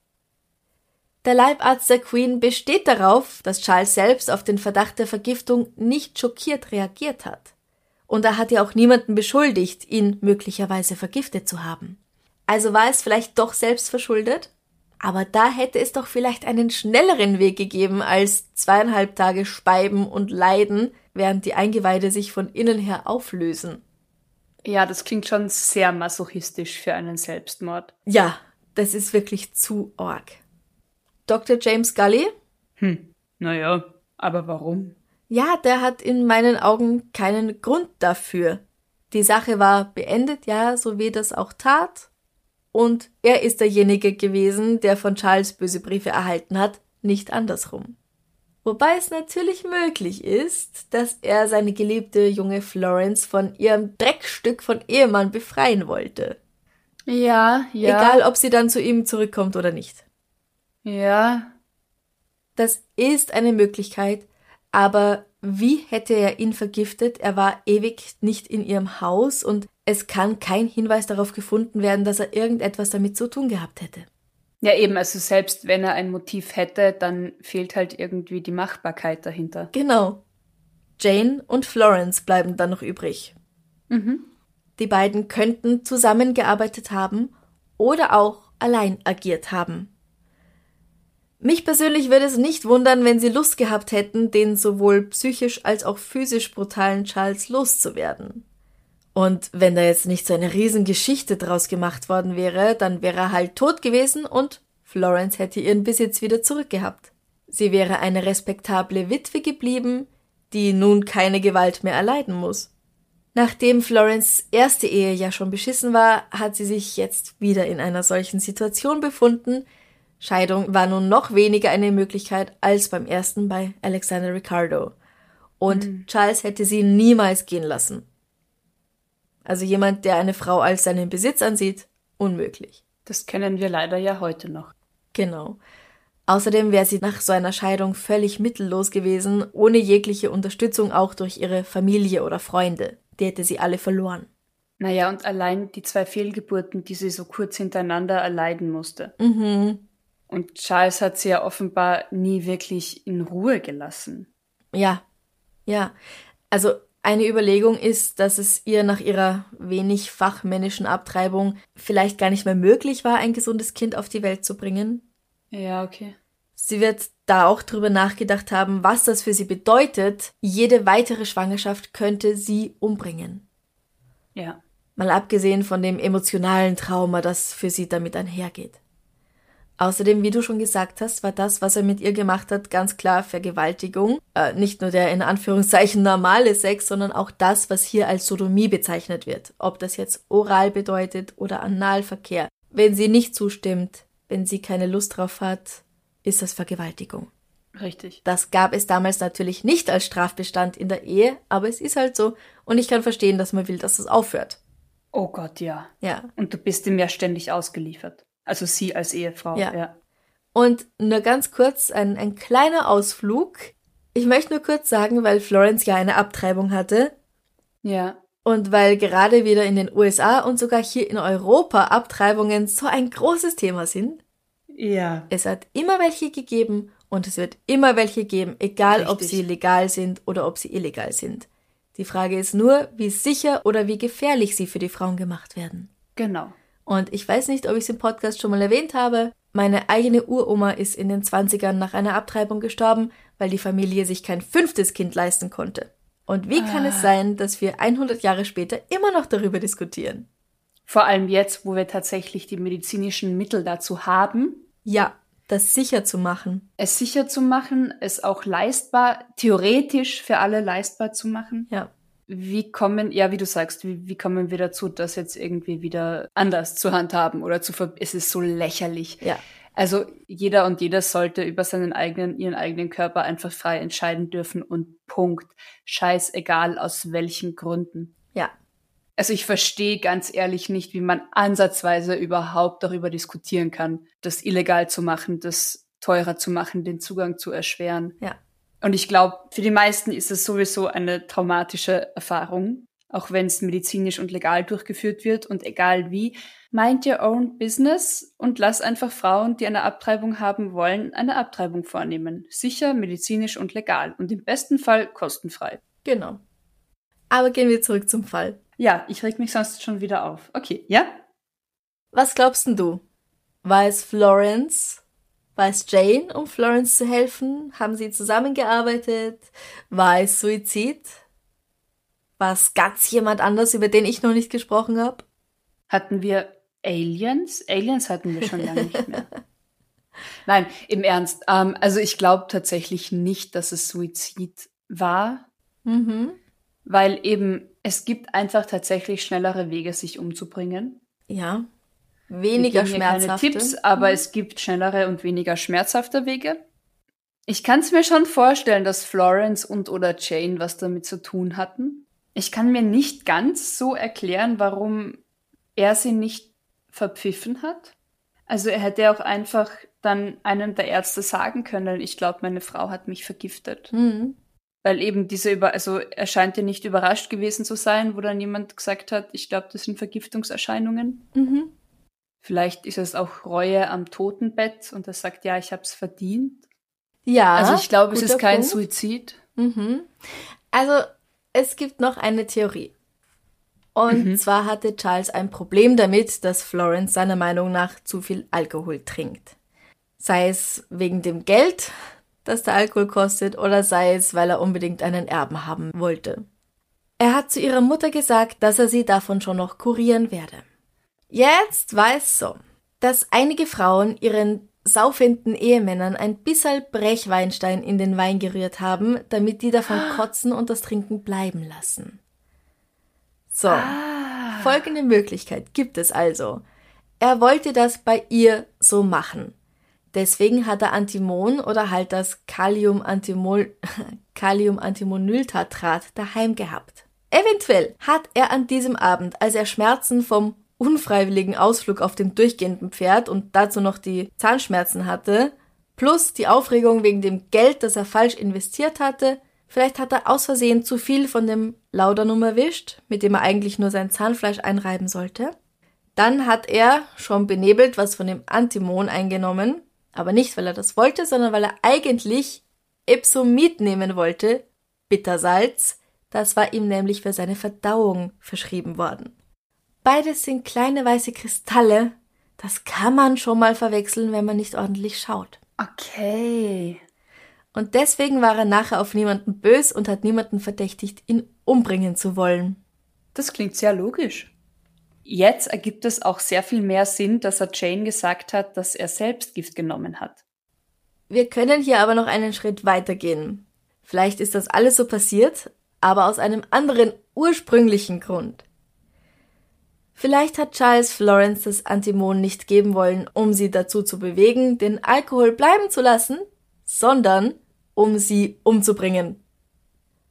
Der Leibarzt der Queen besteht darauf, dass Charles selbst auf den Verdacht der Vergiftung nicht schockiert reagiert hat. Und er hat ja auch niemanden beschuldigt, ihn möglicherweise vergiftet zu haben. Also war es vielleicht doch selbst verschuldet? Aber da hätte es doch vielleicht einen schnelleren Weg gegeben als zweieinhalb Tage Speiben und Leiden, während die Eingeweide sich von innen her auflösen. Ja, das klingt schon sehr masochistisch für einen Selbstmord. Ja, das ist wirklich zu arg. Dr. James Gully? Hm, naja, aber warum? Ja, der hat in meinen Augen keinen Grund dafür. Die Sache war beendet, ja, so wie das auch tat. Und er ist derjenige gewesen, der von Charles böse Briefe erhalten hat, nicht andersrum. Wobei es natürlich möglich ist, dass er seine geliebte junge Florence von ihrem Dreckstück von Ehemann befreien wollte. Ja, ja. Egal, ob sie dann zu ihm zurückkommt oder nicht. Ja. Das ist eine Möglichkeit, aber wie hätte er ihn vergiftet? Er war ewig nicht in ihrem Haus und es kann kein Hinweis darauf gefunden werden, dass er irgendetwas damit zu tun gehabt hätte. Ja, eben, also selbst wenn er ein Motiv hätte, dann fehlt halt irgendwie die Machbarkeit dahinter. Genau. Jane und Florence bleiben dann noch übrig. Mhm. Die beiden könnten zusammengearbeitet haben oder auch allein agiert haben. Mich persönlich würde es nicht wundern, wenn sie Lust gehabt hätten, den sowohl psychisch als auch physisch brutalen Charles loszuwerden. Und wenn da jetzt nicht so eine Riesengeschichte draus gemacht worden wäre, dann wäre er halt tot gewesen und Florence hätte ihren Besitz wieder zurückgehabt. Sie wäre eine respektable Witwe geblieben, die nun keine Gewalt mehr erleiden muss. Nachdem Florence erste Ehe ja schon beschissen war, hat sie sich jetzt wieder in einer solchen Situation befunden, Scheidung war nun noch weniger eine Möglichkeit als beim ersten bei Alexander Ricardo. Und mhm. Charles hätte sie niemals gehen lassen. Also jemand, der eine Frau als seinen Besitz ansieht, unmöglich. Das kennen wir leider ja heute noch. Genau. Außerdem wäre sie nach so einer Scheidung völlig mittellos gewesen, ohne jegliche Unterstützung auch durch ihre Familie oder Freunde. Die hätte sie alle verloren. Naja, und allein die zwei Fehlgeburten, die sie so kurz hintereinander erleiden musste. Mhm. Und Charles hat sie ja offenbar nie wirklich in Ruhe gelassen. Ja, ja. Also eine Überlegung ist, dass es ihr nach ihrer wenig fachmännischen Abtreibung vielleicht gar nicht mehr möglich war, ein gesundes Kind auf die Welt zu bringen. Ja, okay. Sie wird da auch drüber nachgedacht haben, was das für sie bedeutet. Jede weitere Schwangerschaft könnte sie umbringen. Ja. Mal abgesehen von dem emotionalen Trauma, das für sie damit einhergeht. Außerdem, wie du schon gesagt hast, war das, was er mit ihr gemacht hat, ganz klar Vergewaltigung. Äh, nicht nur der in Anführungszeichen normale Sex, sondern auch das, was hier als Sodomie bezeichnet wird. Ob das jetzt oral bedeutet oder Analverkehr. Wenn sie nicht zustimmt, wenn sie keine Lust drauf hat, ist das Vergewaltigung. Richtig. Das gab es damals natürlich nicht als Strafbestand in der Ehe, aber es ist halt so. Und ich kann verstehen, dass man will, dass es aufhört. Oh Gott, ja. Ja. Und du bist ihm ja ständig ausgeliefert. Also sie als Ehefrau, ja. ja. Und nur ganz kurz ein, ein kleiner Ausflug. Ich möchte nur kurz sagen, weil Florence ja eine Abtreibung hatte. Ja. Und weil gerade wieder in den USA und sogar hier in Europa Abtreibungen so ein großes Thema sind. Ja. Es hat immer welche gegeben und es wird immer welche geben, egal Richtig. ob sie legal sind oder ob sie illegal sind. Die Frage ist nur, wie sicher oder wie gefährlich sie für die Frauen gemacht werden. Genau. Und ich weiß nicht, ob ich es im Podcast schon mal erwähnt habe. Meine eigene Uroma ist in den 20ern nach einer Abtreibung gestorben, weil die Familie sich kein fünftes Kind leisten konnte. Und wie kann ah. es sein, dass wir 100 Jahre später immer noch darüber diskutieren? Vor allem jetzt, wo wir tatsächlich die medizinischen Mittel dazu haben. Ja, das sicher zu machen. Es sicher zu machen, es auch leistbar, theoretisch für alle leistbar zu machen. Ja wie kommen, ja, wie du sagst, wie, wie kommen wir dazu, das jetzt irgendwie wieder anders zu handhaben oder zu ver es ist so lächerlich. Ja. Also jeder und jeder sollte über seinen eigenen, ihren eigenen Körper einfach frei entscheiden dürfen und Punkt. Scheißegal aus welchen Gründen. Ja. Also ich verstehe ganz ehrlich nicht, wie man ansatzweise überhaupt darüber diskutieren kann, das illegal zu machen, das teurer zu machen, den Zugang zu erschweren. Ja. Und ich glaube, für die meisten ist es sowieso eine traumatische Erfahrung, auch wenn es medizinisch und legal durchgeführt wird und egal wie. Mind your own business und lass einfach Frauen, die eine Abtreibung haben wollen, eine Abtreibung vornehmen. Sicher, medizinisch und legal und im besten Fall kostenfrei. Genau. Aber gehen wir zurück zum Fall. Ja, ich reg mich sonst schon wieder auf. Okay, ja? Was glaubst denn du? War es Florence war es Jane, um Florence zu helfen? Haben sie zusammengearbeitet? War es Suizid? War es ganz jemand anders, über den ich noch nicht gesprochen habe? Hatten wir Aliens? Aliens hatten wir schon lange nicht mehr. Nein, im Ernst. Ähm, also ich glaube tatsächlich nicht, dass es Suizid war. Mhm. Weil eben es gibt einfach tatsächlich schnellere Wege, sich umzubringen. Ja. Weniger schmerzhafte. Keine Tipps, aber mhm. es gibt schnellere und weniger schmerzhafte Wege. Ich kann es mir schon vorstellen, dass Florence und oder Jane was damit zu tun hatten. Ich kann mir nicht ganz so erklären, warum er sie nicht verpfiffen hat. Also er hätte auch einfach dann einem der Ärzte sagen können, ich glaube, meine Frau hat mich vergiftet. Mhm. Weil eben diese über, also er scheint ja nicht überrascht gewesen zu sein, wo dann jemand gesagt hat, ich glaube, das sind Vergiftungserscheinungen. Mhm. Vielleicht ist es auch Reue am Totenbett und er sagt, ja, ich habe es verdient. Ja. also ich glaube, es ist kein Punkt. Suizid. Mhm. Also, es gibt noch eine Theorie. Und zwar hatte Charles ein Problem damit, dass Florence seiner Meinung nach zu viel Alkohol trinkt. Sei es wegen dem Geld, das der Alkohol kostet, oder sei es, weil er unbedingt einen Erben haben wollte. Er hat zu ihrer Mutter gesagt, dass er sie davon schon noch kurieren werde. Jetzt war es so, dass einige Frauen ihren saufenden Ehemännern ein bisserl Brechweinstein in den Wein gerührt haben, damit die davon [GASPS] kotzen und das Trinken bleiben lassen. So, folgende Möglichkeit gibt es also. Er wollte das bei ihr so machen. Deswegen hat er Antimon oder halt das Kalium-Antimol [LAUGHS] Kalium-Antimonyltatrat daheim gehabt. Eventuell hat er an diesem Abend, als er Schmerzen vom unfreiwilligen Ausflug auf dem durchgehenden Pferd und dazu noch die Zahnschmerzen hatte, plus die Aufregung wegen dem Geld, das er falsch investiert hatte, vielleicht hat er aus Versehen zu viel von dem Laudanum erwischt, mit dem er eigentlich nur sein Zahnfleisch einreiben sollte. Dann hat er, schon benebelt, was von dem Antimon eingenommen, aber nicht, weil er das wollte, sondern weil er eigentlich Epsomid nehmen wollte, Bittersalz, das war ihm nämlich für seine Verdauung verschrieben worden. Beides sind kleine weiße Kristalle, das kann man schon mal verwechseln, wenn man nicht ordentlich schaut. Okay. Und deswegen war er nachher auf niemanden bös und hat niemanden verdächtigt, ihn umbringen zu wollen. Das klingt sehr logisch. Jetzt ergibt es auch sehr viel mehr Sinn, dass er Jane gesagt hat, dass er selbst Gift genommen hat. Wir können hier aber noch einen Schritt weitergehen. Vielleicht ist das alles so passiert, aber aus einem anderen ursprünglichen Grund. Vielleicht hat Charles Florence das Antimon nicht geben wollen, um sie dazu zu bewegen, den Alkohol bleiben zu lassen, sondern um sie umzubringen.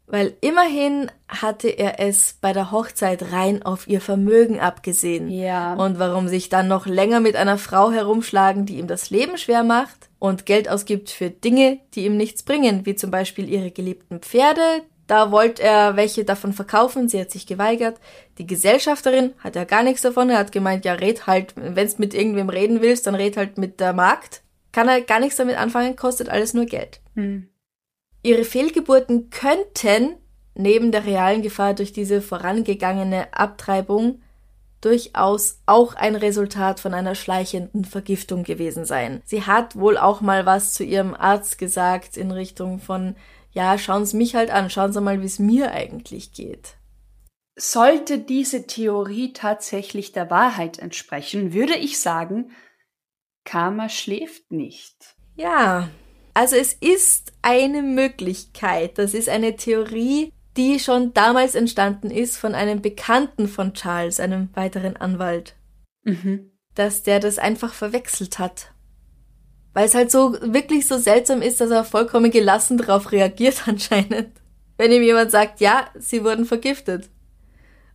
Weil immerhin hatte er es bei der Hochzeit rein auf ihr Vermögen abgesehen. Ja. Und warum sich dann noch länger mit einer Frau herumschlagen, die ihm das Leben schwer macht und Geld ausgibt für Dinge, die ihm nichts bringen, wie zum Beispiel ihre geliebten Pferde. Da wollte er welche davon verkaufen, sie hat sich geweigert. Die Gesellschafterin hat ja gar nichts davon, er hat gemeint, ja, red halt, wenn's mit irgendwem reden willst, dann red halt mit der Magd. Kann er gar nichts damit anfangen, kostet alles nur Geld. Hm. Ihre Fehlgeburten könnten neben der realen Gefahr durch diese vorangegangene Abtreibung durchaus auch ein Resultat von einer schleichenden Vergiftung gewesen sein. Sie hat wohl auch mal was zu ihrem Arzt gesagt in Richtung von, ja, schauen Sie mich halt an, schauen Sie mal, wie es mir eigentlich geht. Sollte diese Theorie tatsächlich der Wahrheit entsprechen, würde ich sagen, Karma schläft nicht. Ja, also es ist eine Möglichkeit, das ist eine Theorie, die schon damals entstanden ist von einem Bekannten von Charles, einem weiteren Anwalt, Mhm. dass der das einfach verwechselt hat. Weil es halt so wirklich so seltsam ist, dass er vollkommen gelassen darauf reagiert [LAUGHS] anscheinend. Wenn ihm jemand sagt, ja, sie wurden vergiftet.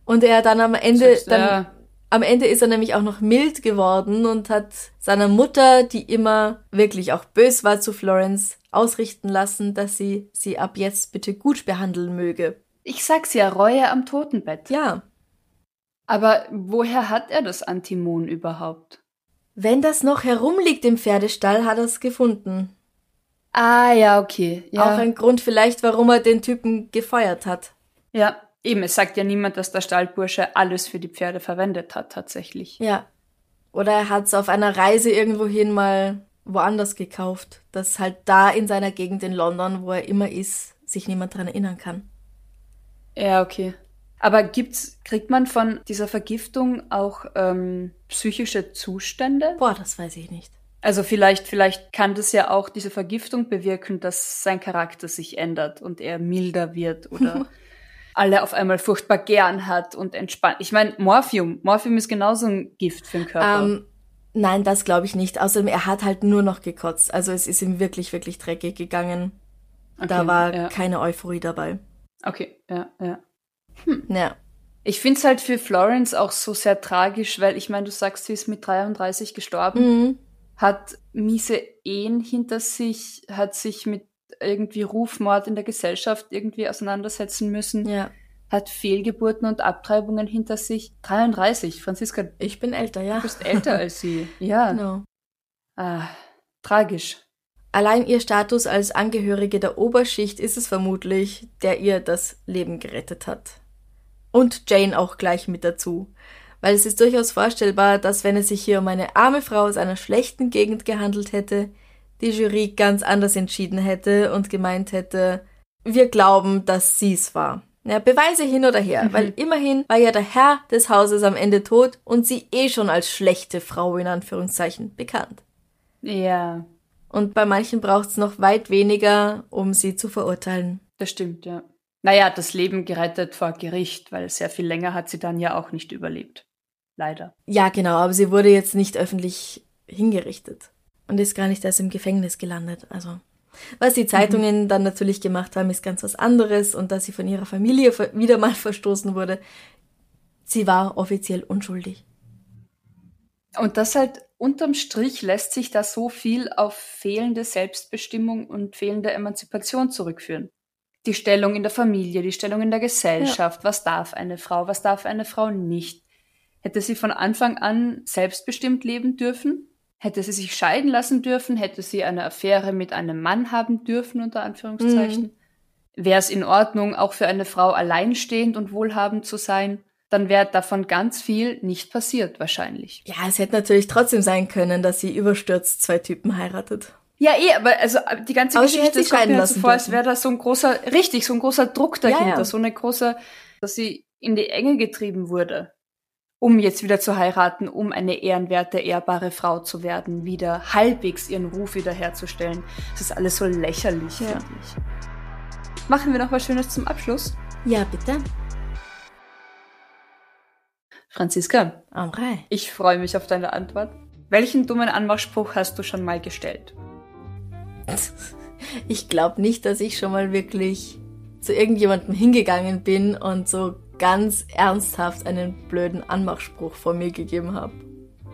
Und er dann am Ende, Selbst, dann, ja. am Ende ist er nämlich auch noch mild geworden und hat seiner Mutter, die immer wirklich auch bös war zu Florence, ausrichten lassen, dass sie sie ab jetzt bitte gut behandeln möge. Ich sag's ja, Reue am Totenbett. Ja, Aber woher hat er das Antimon überhaupt? Wenn das noch herumliegt im Pferdestall, hat er es gefunden. Ah, ja, okay. Ja. Auch ein Grund vielleicht, warum er den Typen gefeuert hat. ja, eben, es sagt ja niemand, dass der Stallbursche alles für die Pferde verwendet hat, tatsächlich. Ja. Oder er hat es auf einer Reise irgendwohin mal woanders gekauft, das halt da in seiner Gegend in London, wo er immer ist, sich niemand dran erinnern kann. Ja, okay. Aber gibt's, kriegt man von dieser Vergiftung auch ähm, psychische Zustände? Boah, das weiß ich nicht. Also vielleicht, vielleicht kann das ja auch diese Vergiftung bewirken, dass sein Charakter sich ändert und er milder wird oder [LAUGHS] alle auf einmal furchtbar gern hat und entspannt. Ich meine, Morphium. Morphium ist genauso ein Gift für den Körper. Ähm, Nein, das glaube ich nicht. Außerdem, er hat halt nur noch gekotzt. Also es ist ihm wirklich, wirklich dreckig gegangen. Okay, da war ja. keine Euphorie dabei. Okay, ja, ja. Ja. Ich finde es halt für Florence auch so sehr tragisch, weil ich meine, du sagst, sie ist mit 33 gestorben, Mhm. hat miese Ehen hinter sich, hat sich mit irgendwie Rufmord in der Gesellschaft irgendwie auseinandersetzen müssen, Ja. hat Fehlgeburten und Abtreibungen hinter sich. 33, Franziska, du Ich bin älter, ja. bist älter als sie. [LAUGHS] Ja, Genau. ah, tragisch. Allein ihr Status als Angehörige der Oberschicht ist es vermutlich, der ihr das Leben gerettet hat. Und Jane auch gleich mit dazu. Weil es ist durchaus vorstellbar, dass wenn es sich hier um eine arme Frau aus einer schlechten Gegend gehandelt hätte, die Jury ganz anders entschieden hätte und gemeint hätte, wir glauben, dass sie's war. Ja, Beweise hin oder her, weil immerhin war ja der Herr des Hauses am Ende tot und sie eh schon als schlechte Frau in Anführungszeichen bekannt. Ja, Und bei manchen braucht es noch weit weniger, um sie zu verurteilen. das stimmt, ja. Naja, das Leben gerettet vor Gericht, weil sehr viel länger hat sie dann ja auch nicht überlebt. Leider. Ja, genau, aber sie wurde jetzt nicht öffentlich hingerichtet und ist gar nicht erst im Gefängnis gelandet. Also, was die Zeitungen dann natürlich gemacht haben, ist ganz was anderes und dass sie von ihrer Familie wieder mal verstoßen wurde. Sie war offiziell unschuldig. Und das halt unterm Strich lässt sich da so viel auf fehlende Selbstbestimmung und fehlende Emanzipation zurückführen. Die Stellung in der Familie, die Stellung in der Gesellschaft, was darf eine Frau, was darf eine Frau nicht. Hätte sie von Anfang an selbstbestimmt leben dürfen? Hätte sie sich scheiden lassen dürfen? Hätte sie eine Affäre mit einem Mann haben dürfen, unter Anführungszeichen? Wäre es in Ordnung, auch für eine Frau alleinstehend und wohlhabend zu sein? Dann wäre davon ganz viel nicht passiert, wahrscheinlich. Ja, es hätte natürlich trotzdem sein können, dass sie überstürzt zwei Typen heiratet. Ja, eh, aber also die ganze Aber Geschichte sich kommt mir so vor, als wäre da so ein großer, richtig, so ein großer Druck dahinter, Ja, ja. so eine große, dass sie in die Enge getrieben wurde, um jetzt wieder zu heiraten, um eine ehrenwerte, ehrbare Frau zu werden, wieder halbwegs ihren Ruf wiederherzustellen. Das ist alles so lächerlich, Ja. finde ich. Machen wir noch was Schönes zum Abschluss. Ja, bitte. Franziska, Amrei. ich freue mich auf deine Antwort. Welchen dummen Anmachspruch hast du schon mal gestellt? Ich glaube nicht, dass ich schon mal wirklich zu irgendjemandem hingegangen bin und so ganz ernsthaft einen blöden Anmachspruch vor mir gegeben habe.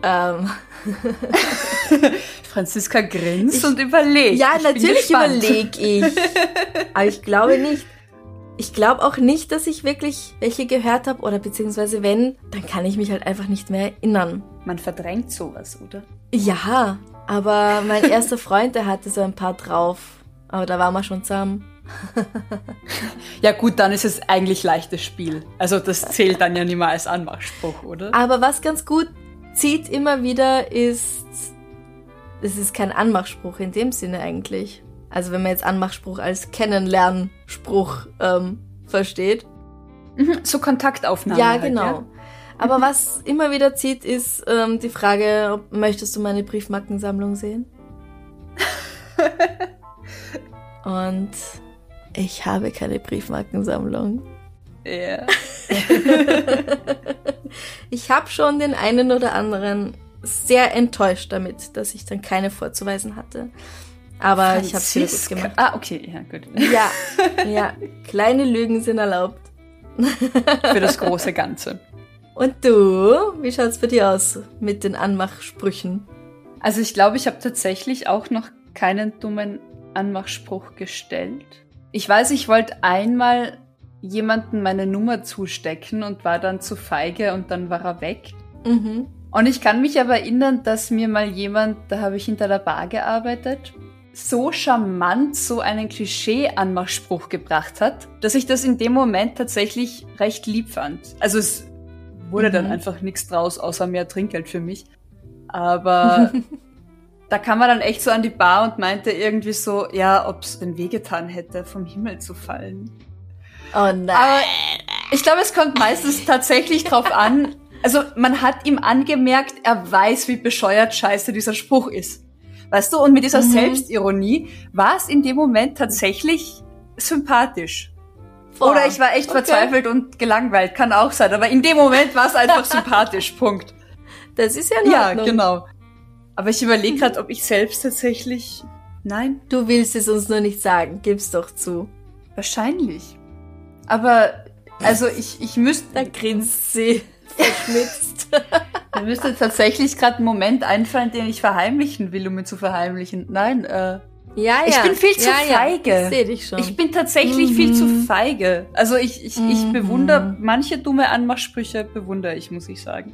Ähm, [LAUGHS] Franziska grinst und überlegt. ja, Ich natürlich überlege ich. [LAUGHS] Aber ich glaube nicht. Ich glaube auch nicht, dass ich wirklich welche gehört habe oder beziehungsweise wenn, dann kann ich mich halt einfach nicht mehr erinnern. Man verdrängt sowas, oder? Ja, aber mein erster Freund, der hatte so ein paar drauf. Aber da waren wir schon zusammen. Ja gut, dann ist es eigentlich leichtes Spiel. Also das zählt dann ja nicht mehr als Anmachspruch, oder? Aber was ganz gut zieht immer wieder ist, es ist kein Anmachspruch in dem Sinne eigentlich. Also wenn man jetzt Anmachspruch als Kennenlernspruch ähm, versteht. Mhm, So Kontaktaufnahme. ja, halt, genau. Ja? Aber was immer wieder zieht, ist ähm, die Frage, ob, möchtest du meine Briefmarkensammlung sehen? [LAUGHS] Und ich habe keine Briefmarkensammlung. Ja. [LAUGHS] Ich habe schon den einen oder anderen sehr enttäuscht damit, dass ich dann keine vorzuweisen hatte. Aber ich habe es wieder gut Franziska- gemacht. Ah, okay, ja, gut. Ja, [LAUGHS] ja, kleine Lügen sind erlaubt. Für das große Ganze. Und du, wie schaut's bei dir aus mit den Anmachsprüchen? Also ich glaube, ich habe tatsächlich auch noch keinen dummen Anmachspruch gestellt. Ich weiß, ich wollte einmal jemanden meine Nummer zustecken und war dann zu feige und dann war er weg. Mhm. Und ich kann mich aber erinnern, dass mir mal jemand, da habe ich hinter der Bar gearbeitet, so charmant so einen Klischee-Anmachspruch gebracht hat, dass ich das in dem Moment tatsächlich recht lieb fand. Also es wurde dann Mhm. einfach nichts draus, außer mehr Trinkgeld für mich. Aber [LAUGHS] da kam man dann echt so an die Bar und meinte irgendwie so, ja, ob es denn wehgetan hätte, vom Himmel zu fallen. Oh nein. Aber ich glaube, es kommt meistens tatsächlich drauf an. Also man hat ihm angemerkt, er weiß, wie bescheuert scheiße dieser Spruch ist. Weißt du, und mit dieser Mhm. Selbstironie war es in dem Moment tatsächlich sympathisch. Boah, Oder ich war echt okay. verzweifelt und gelangweilt, kann auch sein. Aber in dem Moment war es einfach [LAUGHS] sympathisch, Punkt. Das ist ja in Ja, Ordnung. genau. Aber ich überlege gerade, ob ich selbst tatsächlich. Nein, Du willst es uns nur nicht sagen, gib's doch zu. wahrscheinlich. Aber, also ich, ich müsste. Da grinst sie [LAUGHS] verschmitzt. Mir müsste tatsächlich gerade ein Moment einfallen, den ich verheimlichen will, um ihn zu verheimlichen. Nein, äh. Ja, ja. Ich bin viel zu ja, ja. feige. Ich sehe dich schon. Ich bin tatsächlich viel zu feige. Also ich, ich, ich Mhm. bewundere manche dumme Anmachsprüche, bewundere ich, muss ich sagen.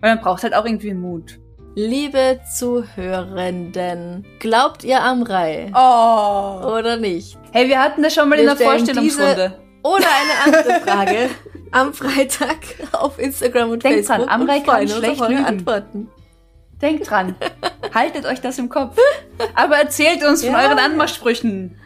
Weil man braucht halt auch irgendwie Mut. Liebe Zuhörenden, glaubt ihr am Rai? Oh. Oder nicht? Hey, wir hatten das schon mal in Wir der stellen Vorstellungsrunde. Oder eine andere Frage am Freitag auf Instagram und Denkt dran, Facebook. Amrei und kann freuen uns schlecht lügen. Antworten. Denkt dran. [LAUGHS] Haltet euch das im Kopf. Aber erzählt uns von Ja. euren Anmachsprüchen.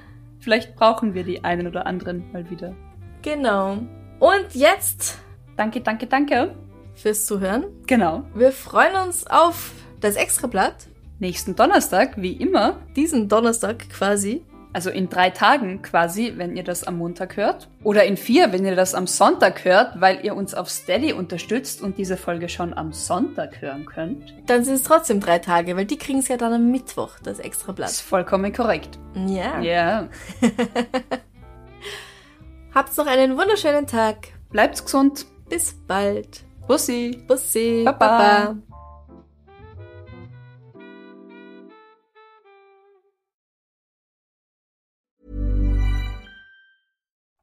Vielleicht brauchen wir die einen oder anderen mal wieder. Genau. Und jetzt Danke, danke, danke. fürs Zuhören. Genau. Wir freuen uns auf das Extrablatt. Nächsten Donnerstag, wie immer. Diesen Donnerstag quasi. Also in drei Tagen quasi, wenn ihr das am Montag hört. Oder in vier, wenn ihr das am Sonntag hört, weil ihr uns auf Steady unterstützt und diese Folge schon am Sonntag hören könnt. Dann sind es trotzdem drei Tage, weil die kriegen es ja dann am Mittwoch, das Das Extrablatt. ist vollkommen korrekt. Ja. Ja. [LAUGHS] Habt noch einen wunderschönen Tag. Bleibt gesund. Bis bald. Bussi. Bussi. Baba. Baba.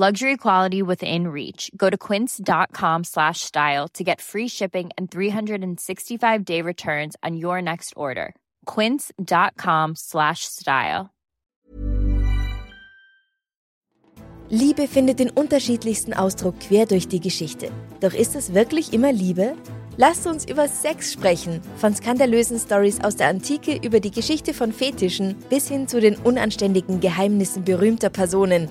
Luxury quality within reach. Go to quince.com slash style to get free shipping and 365 day returns on your next order. Quince.com slash style. Liebe findet den unterschiedlichsten Ausdruck quer durch die Geschichte. Doch ist es wirklich immer Liebe? Lasst uns über Sex sprechen. Von skandalösen Stories aus der Antike über die Geschichte von Fetischen bis hin zu den unanständigen Geheimnissen berühmter Personen.